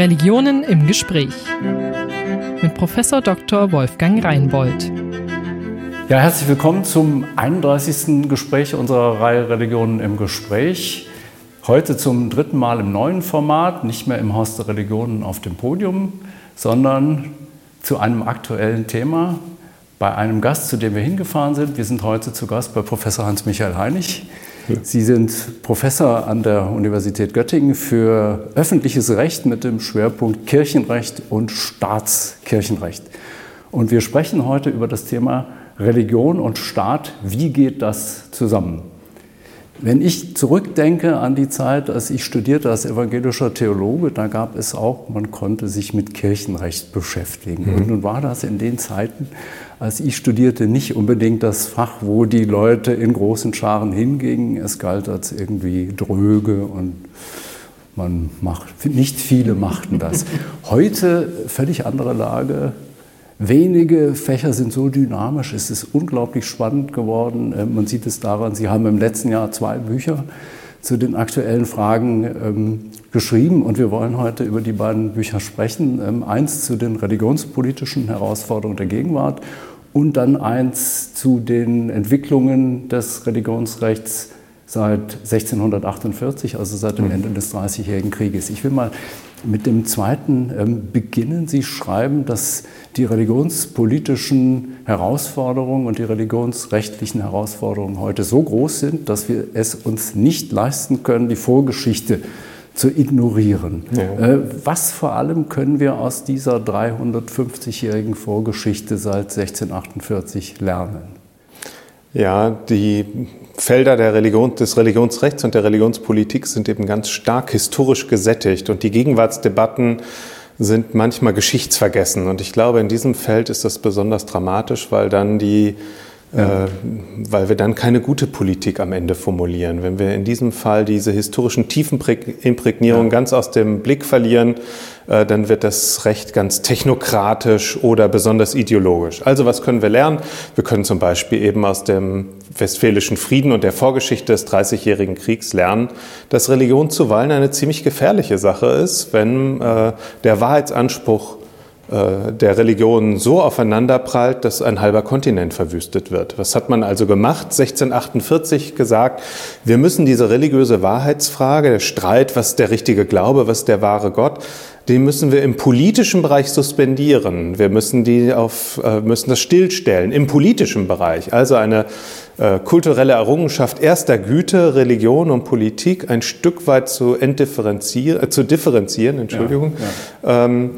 Religionen im Gespräch mit Professor Dr. Wolfgang Reinbold. Ja, herzlich willkommen zum 31. Gespräch unserer Reihe Religionen im Gespräch. Heute zum dritten Mal im neuen Format, nicht mehr im Haus der Religionen auf dem Podium, sondern zu einem aktuellen Thema bei einem Gast, zu dem wir hingefahren sind. Wir sind heute zu Gast bei Professor Hans-Michael Heinig. Sie sind Professor an der Universität Göttingen für öffentliches Recht mit dem Schwerpunkt Kirchenrecht und Staatskirchenrecht. Und wir sprechen heute über das Thema Religion und Staat. Wie geht das zusammen? Wenn ich zurückdenke an die Zeit, als ich studierte als evangelischer Theologe, da gab es auch, man konnte sich mit Kirchenrecht beschäftigen. Mhm. Und nun war das in den Zeiten, als ich studierte, nicht unbedingt das Fach, wo die Leute in großen Scharen hingingen. Es galt als irgendwie dröge und man macht, nicht viele machten das. Heute völlig andere Lage. Wenige Fächer sind so dynamisch, es ist unglaublich spannend geworden. Ähm, man sieht es daran, Sie haben im letzten Jahr zwei Bücher zu den aktuellen Fragen ähm, geschrieben und wir wollen heute über die beiden Bücher sprechen. Ähm, eins zu den religionspolitischen Herausforderungen der Gegenwart und dann eins zu den Entwicklungen des Religionsrechts seit 1648, also seit dem mhm. Ende des Dreißigjährigen Krieges. Ich will mal mit dem zweiten ähm, beginnen. Sie schreiben, dass die religionspolitischen Herausforderungen und die religionsrechtlichen Herausforderungen heute so groß sind, dass wir es uns nicht leisten können, die Vorgeschichte zu ignorieren. Ja. Äh, was vor allem können wir aus dieser 350-jährigen Vorgeschichte seit 1648 lernen? Ja, die Felder der Religion, des Religionsrechts und der Religionspolitik sind eben ganz stark historisch gesättigt und die Gegenwartsdebatten sind manchmal geschichtsvergessen. Und ich glaube, in diesem Feld ist das besonders dramatisch, weil dann die ja. Äh, weil wir dann keine gute Politik am Ende formulieren. Wenn wir in diesem Fall diese historischen Tiefenimprägnierungen ja. ganz aus dem Blick verlieren, äh, dann wird das Recht ganz technokratisch oder besonders ideologisch. Also was können wir lernen? Wir können zum Beispiel eben aus dem Westfälischen Frieden und der Vorgeschichte des Dreißigjährigen Kriegs lernen, dass Religion zuweilen eine ziemlich gefährliche Sache ist, wenn äh, der Wahrheitsanspruch der Religion so aufeinanderprallt, dass ein halber Kontinent verwüstet wird. Was hat man also gemacht? 1648 gesagt, wir müssen diese religiöse Wahrheitsfrage, der Streit, was der richtige Glaube, was der wahre Gott, den müssen wir im politischen Bereich suspendieren. Wir müssen die auf, äh, müssen das stillstellen im politischen Bereich. Also eine äh, kulturelle Errungenschaft erster Güte, Religion und Politik ein Stück weit zu entdifferenzieren, äh, zu differenzieren, Entschuldigung. Ja, ja. Ähm,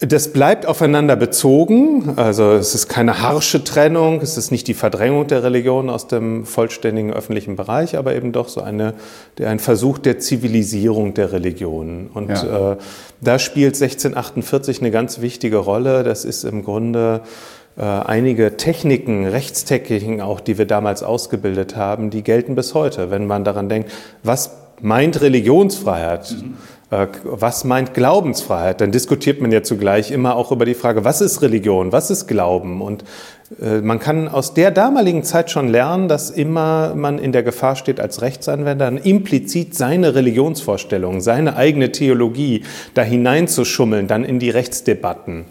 das bleibt aufeinander bezogen, also es ist keine harsche Trennung, es ist nicht die Verdrängung der Religion aus dem vollständigen öffentlichen Bereich, aber eben doch so eine, ein Versuch der Zivilisierung der Religionen. Und ja. äh, da spielt 1648 eine ganz wichtige Rolle. Das ist im Grunde äh, einige Techniken, Rechtstechniken auch, die wir damals ausgebildet haben, die gelten bis heute. Wenn man daran denkt, was meint Religionsfreiheit? Mhm was meint Glaubensfreiheit? Dann diskutiert man ja zugleich immer auch über die Frage, was ist Religion, was ist Glauben? Und äh, man kann aus der damaligen Zeit schon lernen, dass immer man in der Gefahr steht, als Rechtsanwender implizit seine Religionsvorstellung, seine eigene Theologie da hineinzuschummeln, dann in die Rechtsdebatten.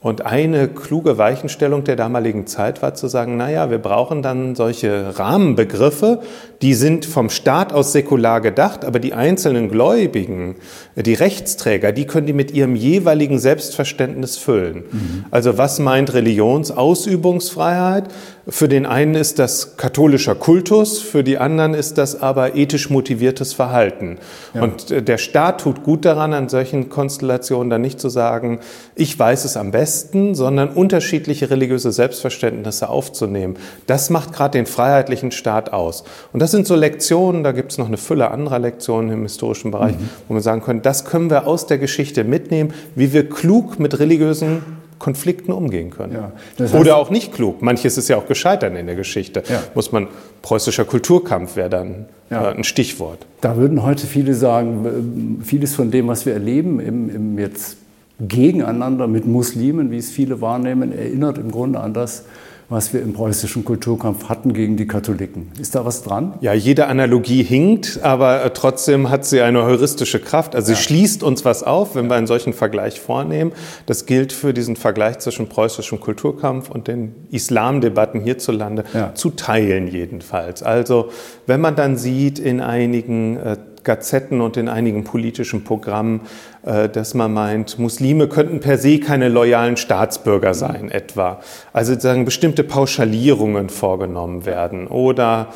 Und eine kluge Weichenstellung der damaligen Zeit war zu sagen, naja, wir brauchen dann solche Rahmenbegriffe, die sind vom Staat aus säkular gedacht, aber die einzelnen Gläubigen, die Rechtsträger, die können die mit ihrem jeweiligen Selbstverständnis füllen. Mhm. Also was meint Religionsausübungsfreiheit? Für den einen ist das katholischer Kultus, für die anderen ist das aber ethisch motiviertes Verhalten. Ja. Und äh, der Staat tut gut daran, an solchen Konstellationen dann nicht zu sagen, ich weiß es am besten, sondern unterschiedliche religiöse Selbstverständnisse aufzunehmen. Das macht gerade den freiheitlichen Staat aus. Und das sind so Lektionen, da gibt es noch eine Fülle anderer Lektionen im historischen Bereich, mhm. wo wir sagen können, das können wir aus der Geschichte mitnehmen, wie wir klug mit religiösen Konflikten umgehen können. Ja, das heißt, Oder auch nicht klug. Manches ist ja auch gescheitert in der Geschichte. Ja. Muss man, preußischer Kulturkampf wäre dann ja. äh, ein Stichwort. Da würden heute viele sagen, vieles von dem, was wir erleben im, im jetzt Gegeneinander mit Muslimen, wie es viele wahrnehmen, erinnert im Grunde an das, was wir im preußischen Kulturkampf hatten gegen die Katholiken. Ist da was dran? Ja, jede Analogie hinkt, aber äh, trotzdem hat sie eine heuristische Kraft. Also ja. sie schließt uns was auf, wenn wir einen solchen Vergleich vornehmen. Das gilt für diesen Vergleich zwischen preußischem Kulturkampf und den Islamdebatten hierzulande, ja. zu teilen jedenfalls. Also wenn man dann sieht in einigen äh, Gazetten und in einigen politischen Programmen, äh, dass man meint, Muslime könnten per se keine loyalen Staatsbürger sein, etwa. Also sozusagen bestimmte Pauschalierungen vorgenommen werden oder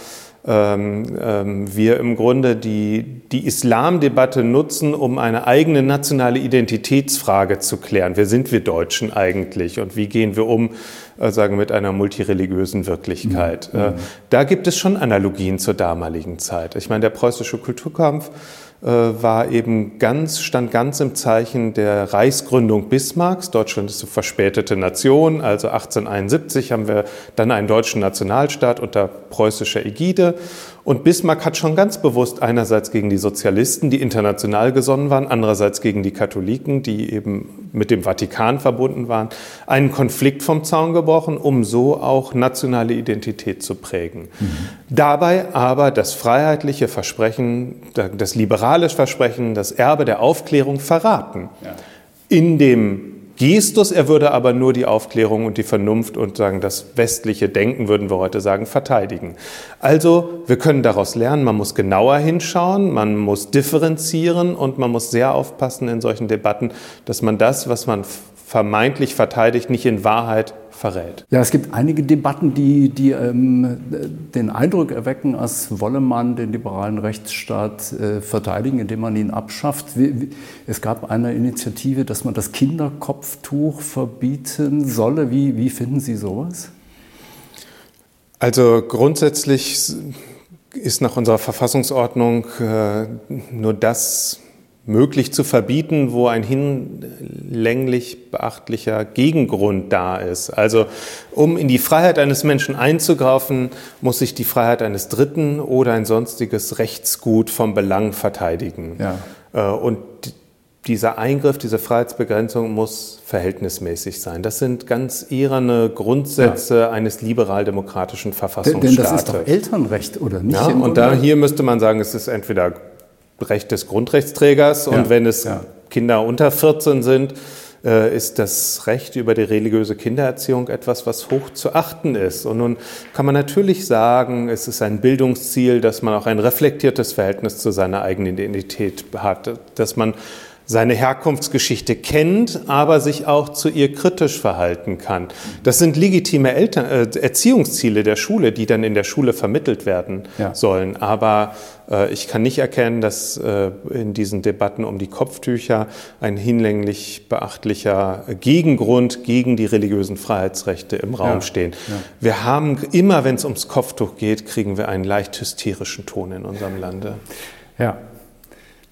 ähm, ähm, wir im Grunde die, die Islamdebatte nutzen, um eine eigene nationale Identitätsfrage zu klären. Wer sind wir Deutschen eigentlich und wie gehen wir um, äh, sagen mit einer multireligiösen Wirklichkeit? Mhm. Äh, da gibt es schon Analogien zur damaligen Zeit. Ich meine, der preußische Kulturkampf war eben ganz, stand ganz im Zeichen der Reichsgründung Bismarcks. Deutschland ist eine verspätete Nation, also 1871 haben wir dann einen deutschen Nationalstaat unter preußischer Ägide. Und Bismarck hat schon ganz bewusst einerseits gegen die Sozialisten, die international gesonnen waren, andererseits gegen die Katholiken, die eben mit dem Vatikan verbunden waren, einen Konflikt vom Zaun gebrochen, um so auch nationale Identität zu prägen. Mhm. Dabei aber das freiheitliche Versprechen, das liberale Versprechen, das Erbe der Aufklärung verraten. Ja. In dem Gestus, er würde aber nur die Aufklärung und die Vernunft und sagen, das westliche Denken, würden wir heute sagen, verteidigen. Also, wir können daraus lernen, man muss genauer hinschauen, man muss differenzieren und man muss sehr aufpassen in solchen Debatten, dass man das, was man vermeintlich verteidigt, nicht in Wahrheit verrät. Ja, es gibt einige Debatten, die, die ähm, den Eindruck erwecken, als wolle man den liberalen Rechtsstaat äh, verteidigen, indem man ihn abschafft. Es gab eine Initiative, dass man das Kinderkopftuch verbieten solle. Wie, wie finden Sie sowas? Also grundsätzlich ist nach unserer Verfassungsordnung äh, nur das möglich zu verbieten, wo ein hinlänglich beachtlicher Gegengrund da ist. Also um in die Freiheit eines Menschen einzugreifen, muss sich die Freiheit eines Dritten oder ein sonstiges Rechtsgut vom Belang verteidigen. Ja. Äh, und dieser Eingriff, diese Freiheitsbegrenzung muss verhältnismäßig sein. Das sind ganz eherne Grundsätze ja. eines liberal-demokratischen Verfassungsstaates. Denn das ist doch Elternrecht, oder nicht? Ja, und da hier müsste man sagen, es ist entweder Recht des Grundrechtsträgers. Und ja, wenn es ja. Kinder unter 14 sind, äh, ist das Recht über die religiöse Kindererziehung etwas, was hoch zu achten ist. Und nun kann man natürlich sagen, es ist ein Bildungsziel, dass man auch ein reflektiertes Verhältnis zu seiner eigenen Identität hat, dass man seine Herkunftsgeschichte kennt, aber sich auch zu ihr kritisch verhalten kann. Das sind legitime Eltern, äh, Erziehungsziele der Schule, die dann in der Schule vermittelt werden ja. sollen. Aber äh, ich kann nicht erkennen, dass äh, in diesen Debatten um die Kopftücher ein hinlänglich beachtlicher Gegengrund gegen die religiösen Freiheitsrechte im Raum ja. stehen. Ja. Wir haben immer, wenn es ums Kopftuch geht, kriegen wir einen leicht hysterischen Ton in unserem Lande. Ja,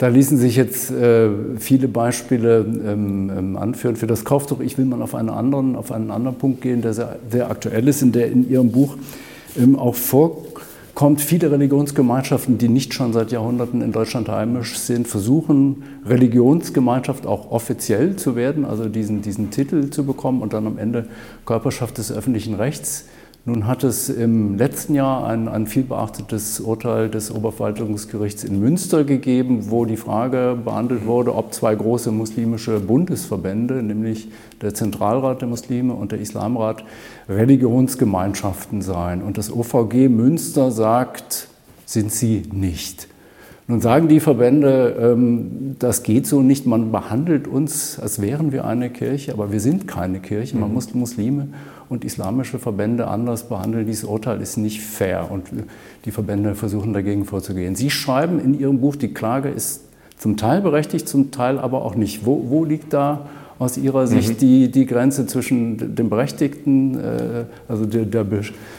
da ließen sich jetzt äh, viele Beispiele ähm, ähm, anführen für das Kauftuch. Ich will mal auf einen anderen, auf einen anderen Punkt gehen, der sehr, sehr aktuell ist, in der in Ihrem Buch ähm, auch vorkommt. Viele Religionsgemeinschaften, die nicht schon seit Jahrhunderten in Deutschland heimisch sind, versuchen, Religionsgemeinschaft auch offiziell zu werden, also diesen, diesen Titel zu bekommen und dann am Ende Körperschaft des öffentlichen Rechts nun hat es im letzten Jahr ein, ein vielbeachtetes Urteil des Oberverwaltungsgerichts in Münster gegeben, wo die Frage behandelt wurde, ob zwei große muslimische Bundesverbände, nämlich der Zentralrat der Muslime und der Islamrat, Religionsgemeinschaften seien. Und das OVG Münster sagt, sind sie nicht. Nun sagen die Verbände, ähm, das geht so nicht. Man behandelt uns, als wären wir eine Kirche, aber wir sind keine Kirche. Man mhm. muss Muslime und islamische Verbände anders behandeln. Dieses Urteil ist nicht fair und die Verbände versuchen dagegen vorzugehen. Sie schreiben in Ihrem Buch, die Klage ist zum Teil berechtigt, zum Teil aber auch nicht. Wo, wo liegt da aus Ihrer Sicht mhm. die, die Grenze zwischen dem Berechtigten, äh, also der, der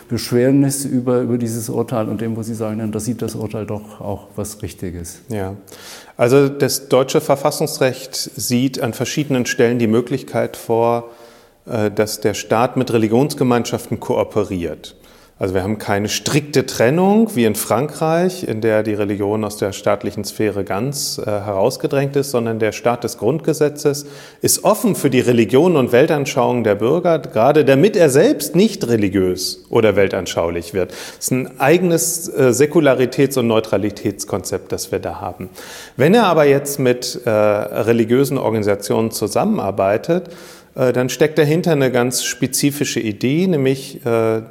Beschwernis über, über dieses Urteil und dem, wo Sie sagen, da sieht das Urteil doch auch was Richtiges? Ja, also das deutsche Verfassungsrecht sieht an verschiedenen Stellen die Möglichkeit vor, dass der Staat mit Religionsgemeinschaften kooperiert. Also wir haben keine strikte Trennung wie in Frankreich, in der die Religion aus der staatlichen Sphäre ganz äh, herausgedrängt ist, sondern der Staat des Grundgesetzes ist offen für die Religion und Weltanschauungen der Bürger, gerade damit er selbst nicht religiös oder weltanschaulich wird. Das ist ein eigenes äh, Säkularitäts- und Neutralitätskonzept, das wir da haben. Wenn er aber jetzt mit äh, religiösen Organisationen zusammenarbeitet, äh, dann steckt dahinter eine ganz spezifische Idee, nämlich äh,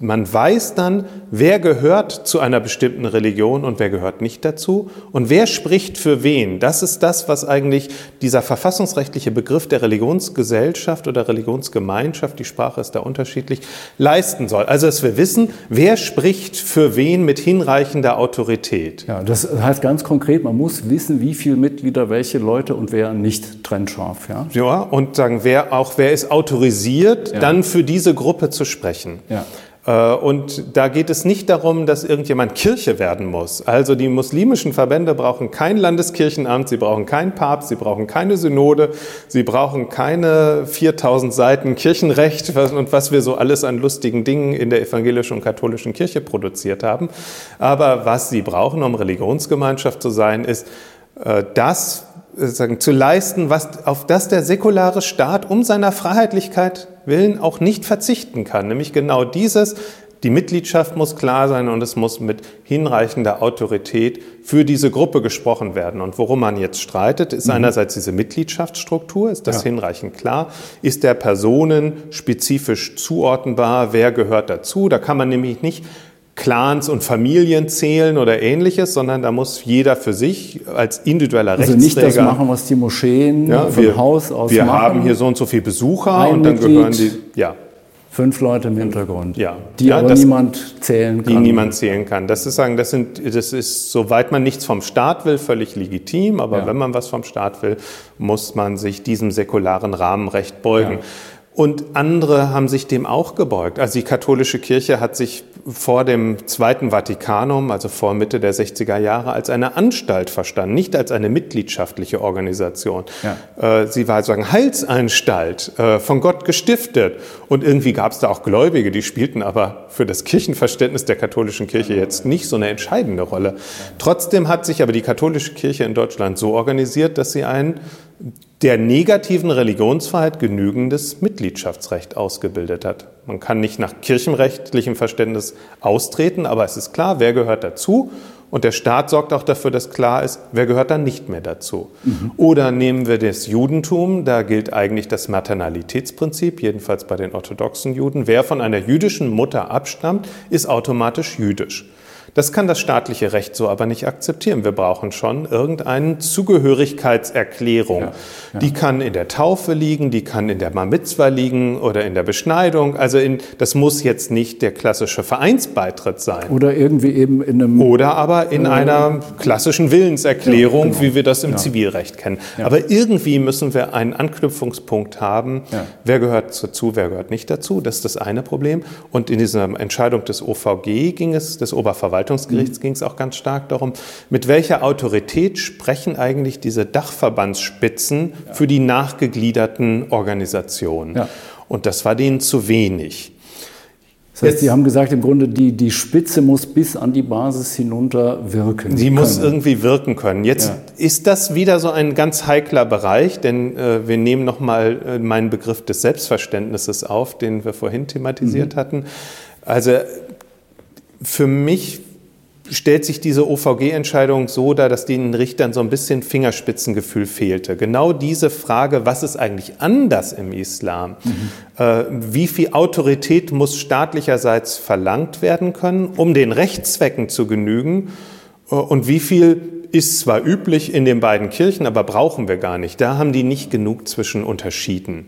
man weiß dann, wer gehört zu einer bestimmten Religion und wer gehört nicht dazu und wer spricht für wen. Das ist das, was eigentlich dieser verfassungsrechtliche Begriff der Religionsgesellschaft oder Religionsgemeinschaft, die Sprache ist da unterschiedlich, leisten soll. Also, dass wir wissen, wer spricht für wen mit hinreichender Autorität. Ja, das heißt ganz konkret, man muss wissen, wie viele Mitglieder, welche Leute und wer nicht trennscharf. Ja, ja und sagen, wer auch, wer ist autorisiert, ja. dann für diese Gruppe zu sprechen. Ja. Äh, und da geht es nicht darum, dass irgendjemand Kirche werden muss. Also die muslimischen Verbände brauchen kein Landeskirchenamt, sie brauchen keinen Papst, sie brauchen keine Synode, sie brauchen keine 4000 Seiten Kirchenrecht und was wir so alles an lustigen Dingen in der evangelischen und katholischen Kirche produziert haben. Aber was sie brauchen, um Religionsgemeinschaft zu sein, ist äh, das, sagen, zu leisten, was, auf das der säkulare Staat um seiner Freiheitlichkeit willen auch nicht verzichten kann. Nämlich genau dieses, die Mitgliedschaft muss klar sein und es muss mit hinreichender Autorität für diese Gruppe gesprochen werden. Und worum man jetzt streitet, ist mhm. einerseits diese Mitgliedschaftsstruktur. Ist das ja. hinreichend klar? Ist der Personen spezifisch zuordnenbar? Wer gehört dazu? Da kann man nämlich nicht Clans und Familien zählen oder ähnliches, sondern da muss jeder für sich als individueller also Rechtsträger... Also nicht das machen, was die Moscheen ja, vom wir, Haus aus wir machen. Wir haben hier so und so viele Besucher Ein und dann Mitglied, gehören die... Ja. Fünf Leute im Hintergrund, ja. die ja, aber das, niemand zählen kann. Die niemand zählen kann. Das ist, sagen, das, sind, das ist, soweit man nichts vom Staat will, völlig legitim, aber ja. wenn man was vom Staat will, muss man sich diesem säkularen Rahmenrecht beugen. Und andere haben sich dem auch gebeugt. Also die katholische Kirche hat sich vor dem Zweiten Vatikanum, also vor Mitte der 60er Jahre, als eine Anstalt verstanden, nicht als eine mitgliedschaftliche Organisation. Ja. Äh, sie war sozusagen Heilsanstalt, äh, von Gott gestiftet. Und irgendwie gab es da auch Gläubige, die spielten aber für das Kirchenverständnis der katholischen Kirche jetzt nicht so eine entscheidende Rolle. Trotzdem hat sich aber die katholische Kirche in Deutschland so organisiert, dass sie ein der negativen Religionsfreiheit genügendes Mitgliedschaftsrecht ausgebildet hat. Man kann nicht nach kirchenrechtlichem Verständnis austreten, aber es ist klar, wer gehört dazu und der Staat sorgt auch dafür, dass klar ist, wer gehört dann nicht mehr dazu. Mhm. Oder nehmen wir das Judentum, da gilt eigentlich das Maternalitätsprinzip, jedenfalls bei den orthodoxen Juden. Wer von einer jüdischen Mutter abstammt, ist automatisch jüdisch. Das kann das staatliche Recht so aber nicht akzeptieren. Wir brauchen schon irgendeine Zugehörigkeitserklärung. Ja, ja. Die kann in der Taufe liegen, die kann in der Mamitzwa liegen oder in der Beschneidung. Also in, das muss jetzt nicht der klassische Vereinsbeitritt sein. Oder irgendwie eben in einem. Oder aber in äh, einer klassischen Willenserklärung, ja, genau. wie wir das im Zivilrecht kennen. Aber irgendwie müssen wir einen Anknüpfungspunkt haben. Wer gehört dazu, wer gehört nicht dazu? Das ist das eine Problem. Und in dieser Entscheidung des OVG ging es, des Oberverwaltungsgerichts, Verwaltungsgerichts mhm. ging es auch ganz stark darum, mit welcher Autorität sprechen eigentlich diese Dachverbandsspitzen ja. für die nachgegliederten Organisationen. Ja. Und das war denen zu wenig. Das heißt, Sie haben gesagt, im Grunde, die, die Spitze muss bis an die Basis hinunter wirken. Sie können. muss irgendwie wirken können. Jetzt ja. ist das wieder so ein ganz heikler Bereich, denn äh, wir nehmen nochmal äh, meinen Begriff des Selbstverständnisses auf, den wir vorhin thematisiert mhm. hatten. Also für mich stellt sich diese OVG-Entscheidung so dar, dass den Richtern so ein bisschen Fingerspitzengefühl fehlte. Genau diese Frage, was ist eigentlich anders im Islam? Mhm. Äh, wie viel Autorität muss staatlicherseits verlangt werden können, um den Rechtszwecken zu genügen? Äh, und wie viel ist zwar üblich in den beiden Kirchen, aber brauchen wir gar nicht. Da haben die nicht genug zwischen unterschieden.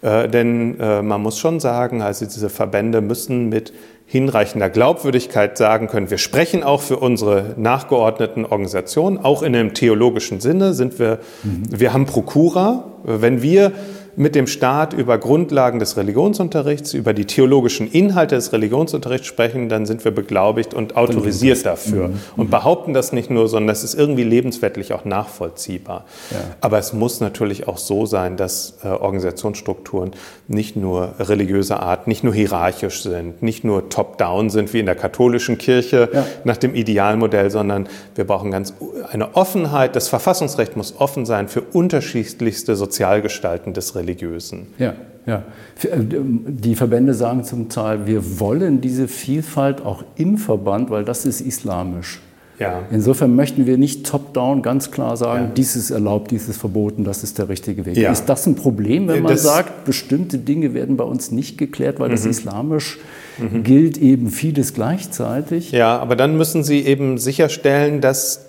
Äh, denn äh, man muss schon sagen, also diese Verbände müssen mit hinreichender Glaubwürdigkeit sagen können, wir sprechen auch für unsere nachgeordneten Organisationen, auch in einem theologischen Sinne sind wir, mhm. wir haben Prokura. Wenn wir mit dem Staat über Grundlagen des Religionsunterrichts, über die theologischen Inhalte des Religionsunterrichts sprechen, dann sind wir beglaubigt und autorisiert dafür. Mhm. Und behaupten das nicht nur, sondern es ist irgendwie lebensweltlich auch nachvollziehbar. Ja. Aber es muss natürlich auch so sein, dass äh, Organisationsstrukturen nicht nur religiöser Art, nicht nur hierarchisch sind, nicht nur top-down sind wie in der katholischen Kirche ja. nach dem Idealmodell, sondern wir brauchen ganz eine Offenheit. Das Verfassungsrecht muss offen sein für unterschiedlichste Sozialgestalten des Religions. Religiösen. Ja, ja. Äh, die Verbände sagen zum Teil, wir wollen diese Vielfalt auch im Verband, weil das ist islamisch. Ja. Insofern möchten wir nicht top-down ganz klar sagen, ja. dies ist erlaubt, dies ist verboten, das ist der richtige Weg. Ja. Ist das ein Problem, wenn man das sagt, bestimmte Dinge werden bei uns nicht geklärt, weil mhm. das islamisch mhm. gilt eben vieles gleichzeitig? Ja, aber dann müssen Sie eben sicherstellen, dass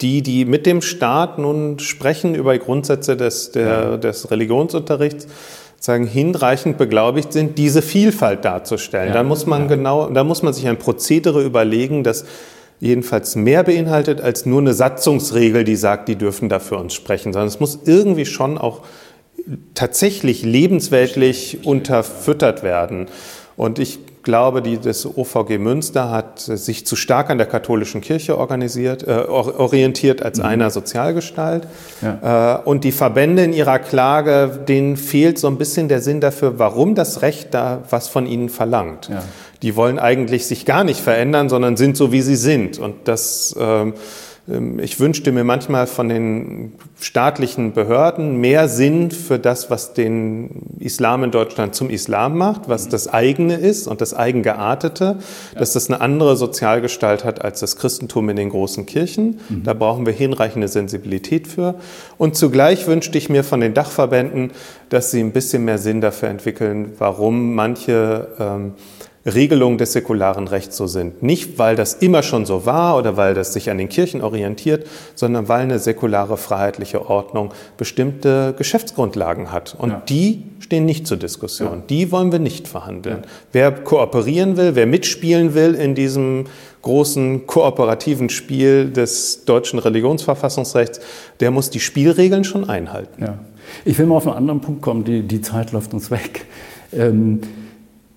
die, die mit dem Staat nun sprechen über die Grundsätze des, der, des Religionsunterrichts, sagen, hinreichend beglaubigt sind, diese Vielfalt darzustellen. Ja. Da muss man ja. genau, da muss man sich ein Prozedere überlegen, das jedenfalls mehr beinhaltet als nur eine Satzungsregel, die sagt, die dürfen da für uns sprechen, sondern es muss irgendwie schon auch tatsächlich lebensweltlich unterfüttert werden. Und ich glaube, die, das OVG Münster hat sich zu stark an der katholischen Kirche organisiert, äh, orientiert als mhm. einer Sozialgestalt. Ja. Äh, und die Verbände in ihrer Klage, denen fehlt so ein bisschen der Sinn dafür, warum das Recht da was von ihnen verlangt. Ja. Die wollen eigentlich sich gar nicht verändern, sondern sind so, wie sie sind. Und das ähm, ich wünschte mir manchmal von den staatlichen Behörden mehr Sinn für das, was den Islam in Deutschland zum Islam macht, was das eigene ist und das eigengeartete, ja. dass das eine andere Sozialgestalt hat als das Christentum in den großen Kirchen. Mhm. Da brauchen wir hinreichende Sensibilität für. Und zugleich wünschte ich mir von den Dachverbänden, dass sie ein bisschen mehr Sinn dafür entwickeln, warum manche ähm, Regelungen des säkularen Rechts so sind. Nicht, weil das immer schon so war oder weil das sich an den Kirchen orientiert, sondern weil eine säkulare freiheitliche Ordnung bestimmte Geschäftsgrundlagen hat. Und ja. die stehen nicht zur Diskussion. Ja. Die wollen wir nicht verhandeln. Ja. Wer kooperieren will, wer mitspielen will in diesem großen kooperativen Spiel des deutschen Religionsverfassungsrechts, der muss die Spielregeln schon einhalten. Ich will mal auf einen anderen Punkt kommen, die, die Zeit läuft uns weg. Ähm,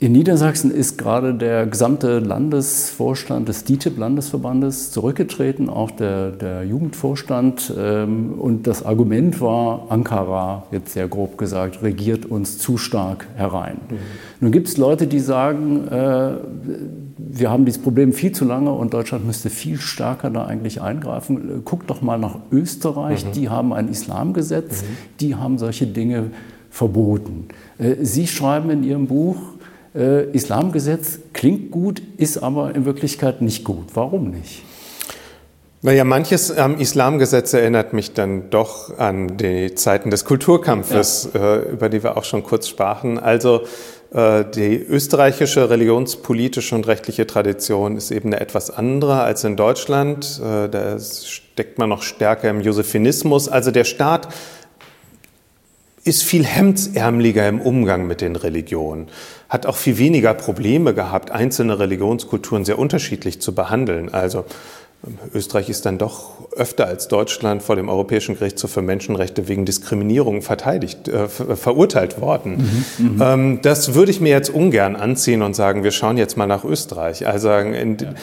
in Niedersachsen ist gerade der gesamte Landesvorstand des DITIB-Landesverbandes zurückgetreten, auch der, der Jugendvorstand. Ähm, und das Argument war, Ankara, jetzt sehr grob gesagt, regiert uns zu stark herein. Mhm. Nun gibt es Leute, die sagen, äh, wir haben dieses Problem viel zu lange und Deutschland müsste viel stärker da eigentlich eingreifen. Guckt doch mal nach Österreich, mhm. die haben ein Islamgesetz, mhm. die haben solche Dinge verboten. Äh, Sie schreiben in Ihrem Buch, äh, Islamgesetz klingt gut, ist aber in Wirklichkeit nicht gut. Warum nicht? Naja, manches am Islamgesetz erinnert mich dann doch an die Zeiten des Kulturkampfes, ja. äh, über die wir auch schon kurz sprachen. Also äh, die österreichische religionspolitische und rechtliche Tradition ist eben eine etwas andere als in Deutschland. Äh, da steckt man noch stärker im Josephinismus. Also der Staat ist viel hemdsärmeliger im Umgang mit den Religionen, hat auch viel weniger Probleme gehabt, einzelne Religionskulturen sehr unterschiedlich zu behandeln. Also ähm, Österreich ist dann doch öfter als Deutschland vor dem Europäischen Gerichtshof für Menschenrechte wegen Diskriminierung verteidigt, äh, verurteilt worden. Mhm, mhm, ähm, das würde ich mir jetzt ungern anziehen und sagen, wir schauen jetzt mal nach Österreich. Also in, ja.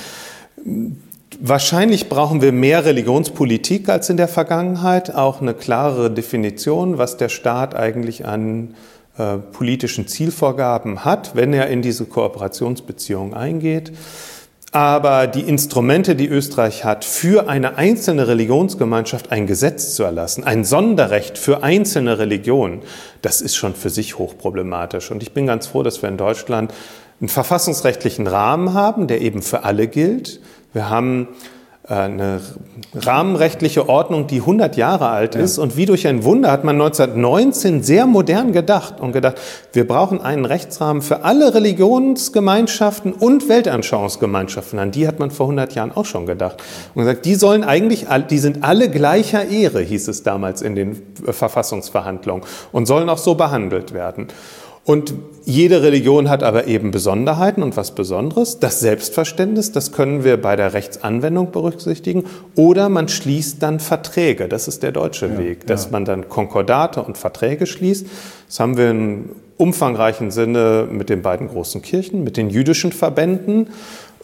Wahrscheinlich brauchen wir mehr Religionspolitik als in der Vergangenheit, auch eine klarere Definition, was der Staat eigentlich an äh, politischen Zielvorgaben hat, wenn er in diese Kooperationsbeziehungen eingeht. Aber die Instrumente, die Österreich hat, für eine einzelne Religionsgemeinschaft ein Gesetz zu erlassen, ein Sonderrecht für einzelne Religionen, das ist schon für sich hochproblematisch. Und ich bin ganz froh, dass wir in Deutschland einen verfassungsrechtlichen Rahmen haben, der eben für alle gilt wir haben äh, eine rahmenrechtliche Ordnung, die 100 Jahre alt ist. Ja. Und wie durch ein Wunder hat man 1919 sehr modern gedacht und gedacht, wir brauchen einen Rechtsrahmen für alle Religionsgemeinschaften und Weltanschauungsgemeinschaften. An die hat man vor 100 Jahren auch schon gedacht. Und gesagt, die sollen eigentlich, die sind alle gleicher Ehre, hieß es damals in den Verfassungsverhandlungen und sollen auch so behandelt werden. Und jede Religion hat aber eben Besonderheiten und was Besonderes. Das Selbstverständnis, das können wir bei der Rechtsanwendung berücksichtigen. Oder man schließt dann Verträge. Das ist der deutsche ja, Weg, dass ja. man dann Konkordate und Verträge schließt. Das haben wir in umfangreichen Sinne mit den beiden großen Kirchen, mit den jüdischen Verbänden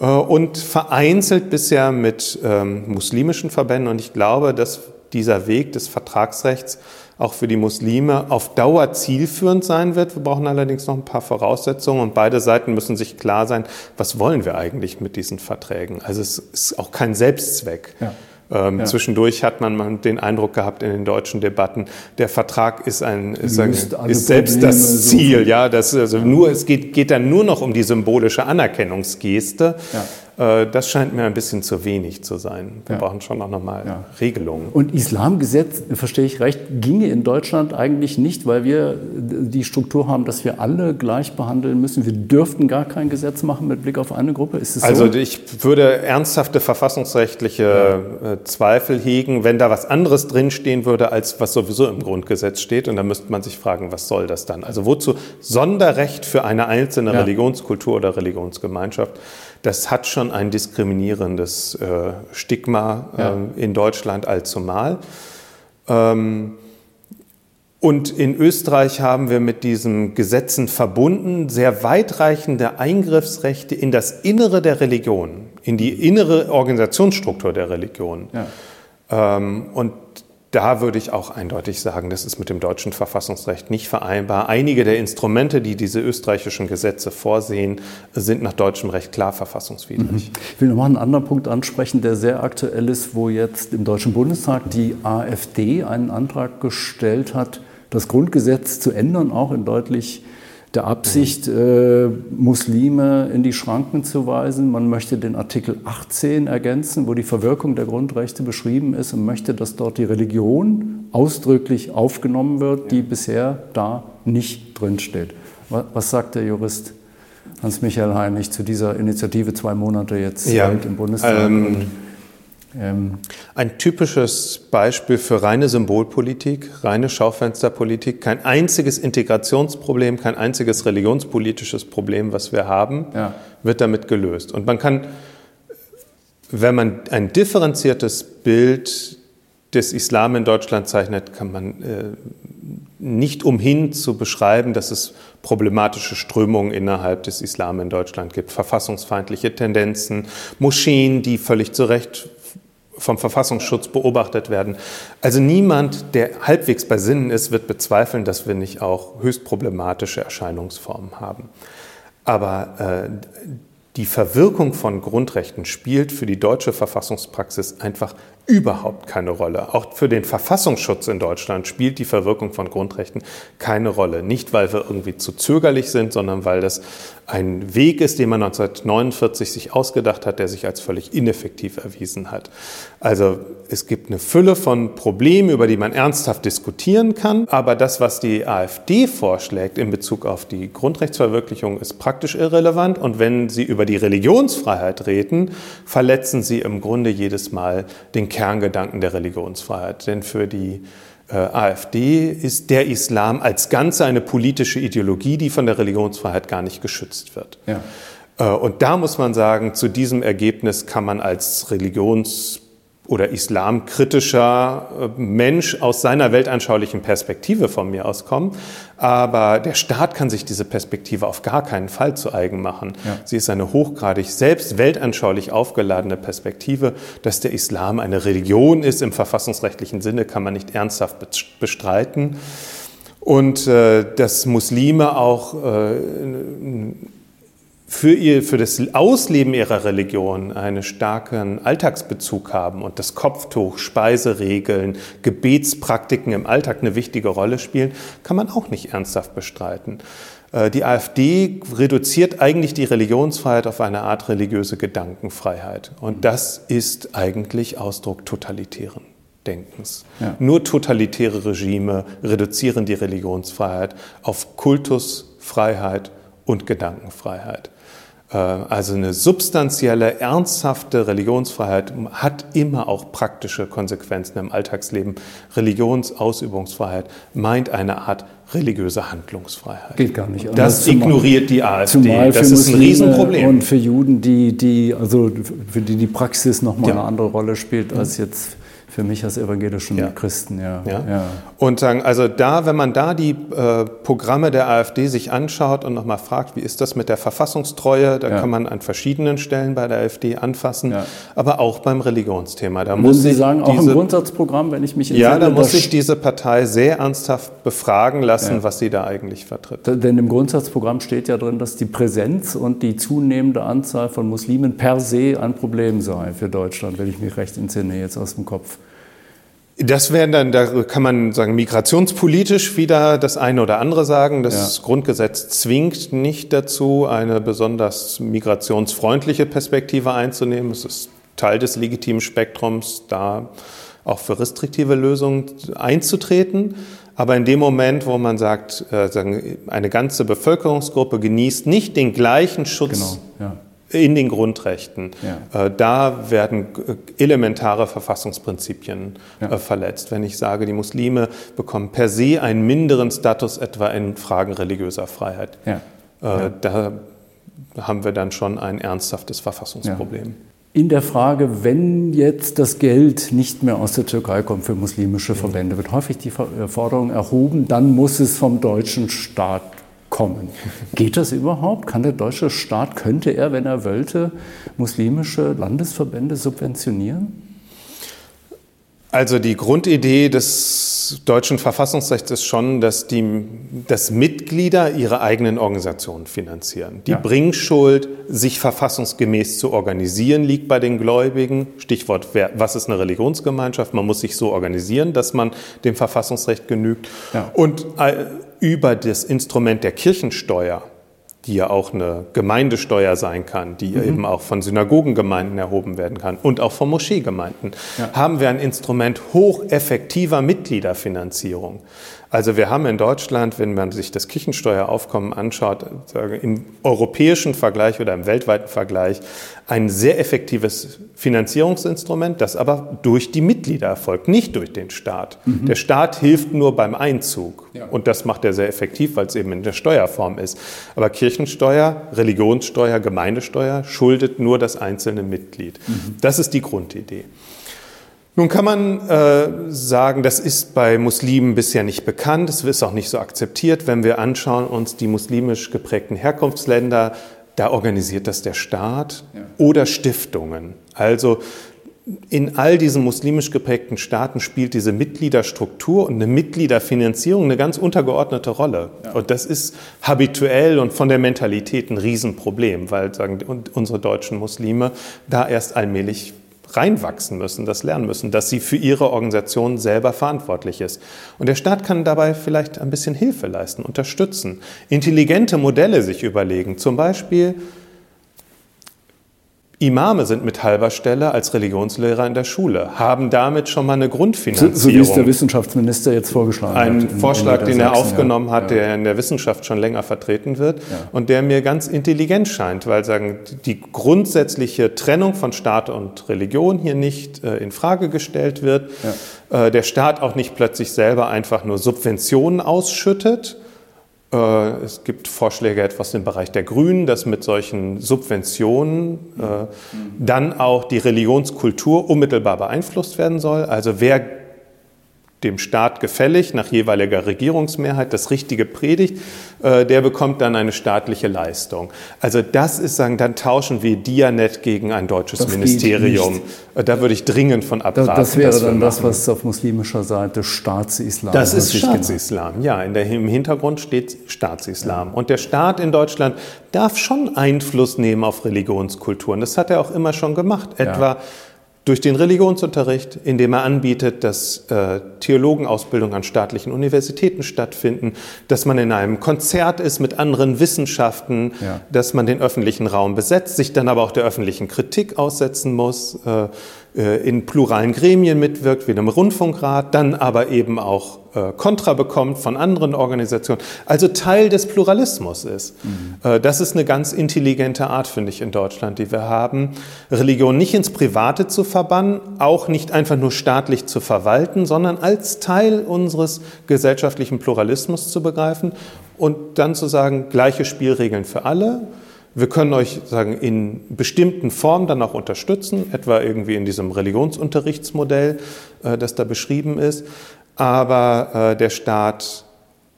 äh, und vereinzelt bisher mit ähm, muslimischen Verbänden. Und ich glaube, dass dieser Weg des Vertragsrechts auch für die Muslime auf Dauer zielführend sein wird. Wir brauchen allerdings noch ein paar Voraussetzungen und beide Seiten müssen sich klar sein, was wollen wir eigentlich mit diesen Verträgen. Also es ist auch kein Selbstzweck. Ja. Ähm, ja. Zwischendurch hat man den Eindruck gehabt in den deutschen Debatten, der Vertrag ist, ein, ist, ein, ist selbst das Ziel. So ja, das, also ja. Nur, es geht, geht dann nur noch um die symbolische Anerkennungsgeste. Ja. Äh, das scheint mir ein bisschen zu wenig zu sein. Wir ja. brauchen schon auch nochmal ja. Regelungen. Und Islamgesetz, verstehe ich recht, ginge in Deutschland eigentlich nicht, weil wir die Struktur haben, dass wir alle gleich behandeln müssen. Wir dürften gar kein Gesetz machen mit Blick auf eine Gruppe. Ist es also so? ich würde ernsthafte verfassungsrechtliche ja. Äh, Zweifel hegen, wenn da was anderes drinstehen würde, als was sowieso im Grundgesetz steht. Und dann müsste man sich fragen, was soll das dann? Also wozu Sonderrecht für eine einzelne Religionskultur oder Religionsgemeinschaft? Das hat schon ein diskriminierendes äh, Stigma ja. ähm, in Deutschland allzumal. Ähm, und in Österreich haben wir mit diesen Gesetzen verbunden sehr weitreichende Eingriffsrechte in das Innere der Religion, in die innere Organisationsstruktur der Religion. Ja. Ähm, und da würde ich auch eindeutig sagen, das ist mit dem deutschen Verfassungsrecht nicht vereinbar. Einige der Instrumente, die diese österreichischen Gesetze vorsehen, sind nach deutschem Recht klar verfassungswidrig. Mhm. Ich will nochmal einen anderen Punkt ansprechen, der sehr aktuell ist, wo jetzt im Deutschen Bundestag die AfD einen Antrag gestellt hat, das Grundgesetz zu ändern, auch in deutlich der Absicht, äh, Muslime in die Schranken zu weisen. Man möchte den Artikel 18 ergänzen, wo die Verwirkung der Grundrechte beschrieben ist und möchte, dass dort die Religion ausdrücklich aufgenommen wird, die bisher da nicht drinsteht. Was sagt der Jurist Hans-Michael Heinrich zu dieser Initiative zwei Monate jetzt ja, im Bundestag? Ähm, ähm, Ein typisches Beispiel für reine Symbolpolitik, reine Schaufensterpolitik, kein einziges Integrationsproblem, kein einziges religionspolitisches Problem, was wir haben, ja. wird damit gelöst. Und man kann, wenn man ein differenziertes Bild des Islam in Deutschland zeichnet, kann man äh, nicht umhin zu beschreiben, dass es problematische Strömungen innerhalb des Islam in Deutschland gibt, verfassungsfeindliche Tendenzen, Moscheen, die völlig zu Recht vom Verfassungsschutz beobachtet werden. Also niemand, der halbwegs bei Sinnen ist, wird bezweifeln, dass wir nicht auch höchst problematische Erscheinungsformen haben. Aber äh, die Verwirkung von Grundrechten spielt für die deutsche Verfassungspraxis einfach überhaupt keine Rolle. Auch für den Verfassungsschutz in Deutschland spielt die Verwirkung von Grundrechten keine Rolle. Nicht, weil wir irgendwie zu zögerlich sind, sondern weil das ein Weg ist, den man 1949 sich ausgedacht hat, der sich als völlig ineffektiv erwiesen hat. Also es gibt eine Fülle von Problemen, über die man ernsthaft diskutieren kann, aber das, was die AfD vorschlägt in Bezug auf die Grundrechtsverwirklichung, ist praktisch irrelevant und wenn sie über die Religionsfreiheit reden, verletzen sie im Grunde jedes Mal den Kerngedanken der Religionsfreiheit. Denn für die äh, AfD ist der Islam als Ganze eine politische Ideologie, die von der Religionsfreiheit gar nicht geschützt wird. Ja. Äh, und da muss man sagen, zu diesem Ergebnis kann man als Religions oder islamkritischer äh, Mensch aus seiner weltanschaulichen Perspektive von mir aus kommen. Aber der Staat kann sich diese Perspektive auf gar keinen Fall zu eigen machen. Ja. Sie ist eine hochgradig selbst weltanschaulich aufgeladene Perspektive. Dass der Islam eine Religion ist im verfassungsrechtlichen Sinne, kann man nicht ernsthaft bestreiten. Und äh, dass Muslime auch äh, für, ihr, für das Ausleben ihrer Religion einen starken Alltagsbezug haben und das Kopftuch, Speiseregeln, Gebetspraktiken im Alltag eine wichtige Rolle spielen, kann man auch nicht ernsthaft bestreiten. Äh, die AfD reduziert eigentlich die Religionsfreiheit auf eine Art religiöse Gedankenfreiheit. Und das ist eigentlich Ausdruck totalitären Denkens. Ja. Nur totalitäre Regime reduzieren die Religionsfreiheit auf Kultusfreiheit und Gedankenfreiheit. Äh, also eine substanzielle, ernsthafte Religionsfreiheit hat immer auch praktische Konsequenzen im Alltagsleben. Religionsausübungsfreiheit meint eine Art religiöse Handlungsfreiheit. Geht gar nicht. Das zumal, ignoriert die AfD. das ist ein Riesenproblem. Und für Juden, die, die, also für die die Praxis nochmal ja. eine andere Rolle spielt als jetzt für mich als evangelischen ja. Christen, ja. ja. ja. Und sagen, also da, wenn man da die äh, Programme der AfD sich anschaut und nochmal fragt, wie ist das mit der Verfassungstreue, da kann man an verschiedenen Stellen bei der AfD anfassen, aber auch beim Religionsthema. Da muss Sie sagen, diese, auch im Grundsatzprogramm, wenn ich mich Ja, da muss sich diese Partei sehr ernsthaft befragen lassen, was sie da eigentlich vertritt. Denn im Grundsatzprogramm steht ja drin, dass die Präsenz und die zunehmende Anzahl von Muslimen per se ein Problem sei für Deutschland, wenn ich mich recht entsinne jetzt aus dem Kopf. Das wären dann, da kann man sagen, migrationspolitisch wieder das eine oder andere sagen. Das ja. Grundgesetz zwingt nicht dazu, eine besonders migrationsfreundliche Perspektive einzunehmen. Es ist Teil des legitimen Spektrums, da auch für restriktive Lösungen einzutreten. Aber in dem Moment, wo man sagt, äh, eine ganze Bevölkerungsgruppe genießt nicht den gleichen Schutz genau, ja in den Grundrechten. Ja. Äh, da werden elementare Verfassungsprinzipien ja. Äh, verletzt. Wenn ich sage, die Muslime bekommen per se einen minderen Status etwa in Fragen religiöser Freiheit, ja. Äh, da haben wir dann schon ein ernsthaftes Verfassungsproblem. In der Frage, wenn jetzt das Geld nicht mehr aus der Türkei kommt für muslimische Verbände, wird häufig die Forderung erhoben, dann muss es vom deutschen Staat kommen. Geht das überhaupt? Kann der deutsche Staat, könnte er, wenn er wollte, muslimische Landesverbände subventionieren? Also die Grundidee des deutschen Verfassungsrechts ist schon, dass, die, dass Mitglieder ihre eigenen Organisationen finanzieren. Die ja. Bringschuld, sich verfassungsgemäß zu organisieren, liegt bei den Gläubigen. Stichwort, was ist eine Religionsgemeinschaft? Man muss sich so organisieren, dass man dem Verfassungsrecht genügt. Ja. Und äh, über das Instrument der Kirchensteuer, die ja auch eine Gemeindesteuer sein kann, die mhm. eben auch von Synagogengemeinden erhoben werden kann und auch von Moscheegemeinden, ja. haben wir ein Instrument hocheffektiver Mitgliederfinanzierung. Also wir haben in Deutschland, wenn man sich das Kirchensteueraufkommen anschaut, im europäischen Vergleich oder im weltweiten Vergleich, ein sehr effektives Finanzierungsinstrument, das aber durch die Mitglieder erfolgt, nicht durch den Staat. Mhm. Der Staat hilft nur beim Einzug ja. und das macht er sehr effektiv, weil es eben in der Steuerform ist. Aber Kirchensteuer, Religionssteuer, Gemeindesteuer schuldet nur das einzelne Mitglied. Mhm. Das ist die Grundidee. Nun kann man äh, sagen, das ist bei Muslimen bisher nicht bekannt, es ist auch nicht so akzeptiert. Wenn wir anschauen uns die muslimisch geprägten Herkunftsländer, da organisiert das der Staat ja. oder Stiftungen. Also in all diesen muslimisch geprägten Staaten spielt diese Mitgliederstruktur und eine Mitgliederfinanzierung eine ganz untergeordnete Rolle. Ja. Und das ist habituell und von der Mentalität ein Riesenproblem, weil sagen unsere deutschen Muslime da erst allmählich reinwachsen müssen, das lernen müssen, dass sie für ihre Organisation selber verantwortlich ist. Und der Staat kann dabei vielleicht ein bisschen Hilfe leisten, unterstützen, intelligente Modelle sich überlegen, zum Beispiel Imame sind mit halber Stelle als Religionslehrer in der Schule, haben damit schon mal eine Grundfinanzierung. So, so wie es der Wissenschaftsminister jetzt vorgeschlagen Ein hat. Ein Vorschlag, in den er aufgenommen ja. hat, der in der Wissenschaft schon länger vertreten wird ja. und der mir ganz intelligent scheint, weil sagen, die grundsätzliche Trennung von Staat und Religion hier nicht äh, in Frage gestellt wird. Ja. Äh, der Staat auch nicht plötzlich selber einfach nur Subventionen ausschüttet, es gibt Vorschläge etwas im Bereich der Grünen, dass mit solchen Subventionen äh, dann auch die Religionskultur unmittelbar beeinflusst werden soll. Also wer dem Staat gefällig, nach jeweiliger Regierungsmehrheit, das Richtige predigt, äh, der bekommt dann eine staatliche Leistung. Also das ist sagen, dann tauschen wir Dianet gegen ein deutsches das Ministerium. Äh, da würde ich dringend von abraten. Das, das wäre dann das, was auf muslimischer Seite Staatsislam Das ist Staatsislam, ja. In der, Im Hintergrund steht Staatsislam. Ja. Und der Staat in Deutschland darf schon Einfluss nehmen auf Religionskulturen. Das hat er auch immer schon gemacht. Etwa ja durch den Religionsunterricht, indem er anbietet, dass äh, Theologenausbildung an staatlichen Universitäten stattfinden, dass man in einem Konzert ist mit anderen Wissenschaften, ja. dass man den öffentlichen Raum besetzt, sich dann aber auch der öffentlichen Kritik aussetzen muss. Äh, in pluralen Gremien mitwirkt, wie einem Rundfunkrat, dann aber eben auch äh, Kontra bekommt von anderen Organisationen, also Teil des Pluralismus ist. Mhm. Äh, das ist eine ganz intelligente Art, finde ich, in Deutschland, die wir haben, Religion nicht ins Private zu verbannen, auch nicht einfach nur staatlich zu verwalten, sondern als Teil unseres gesellschaftlichen Pluralismus zu begreifen und dann zu sagen, gleiche Spielregeln für alle wir können euch sagen, in bestimmten Formen dann auch unterstützen, etwa irgendwie in diesem Religionsunterrichtsmodell, äh, das da beschrieben ist. Aber äh, der Staat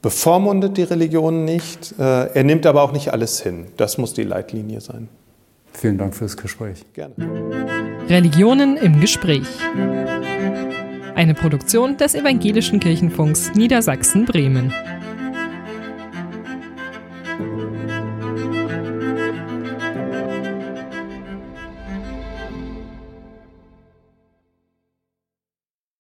bevormundet die Religion nicht. Äh, er nimmt aber auch nicht alles hin. Das muss die Leitlinie sein. Vielen Dank fürs Gespräch. Gerne. Religionen im Gespräch. Eine Produktion des Evangelischen Kirchenfunks Niedersachsen-Bremen.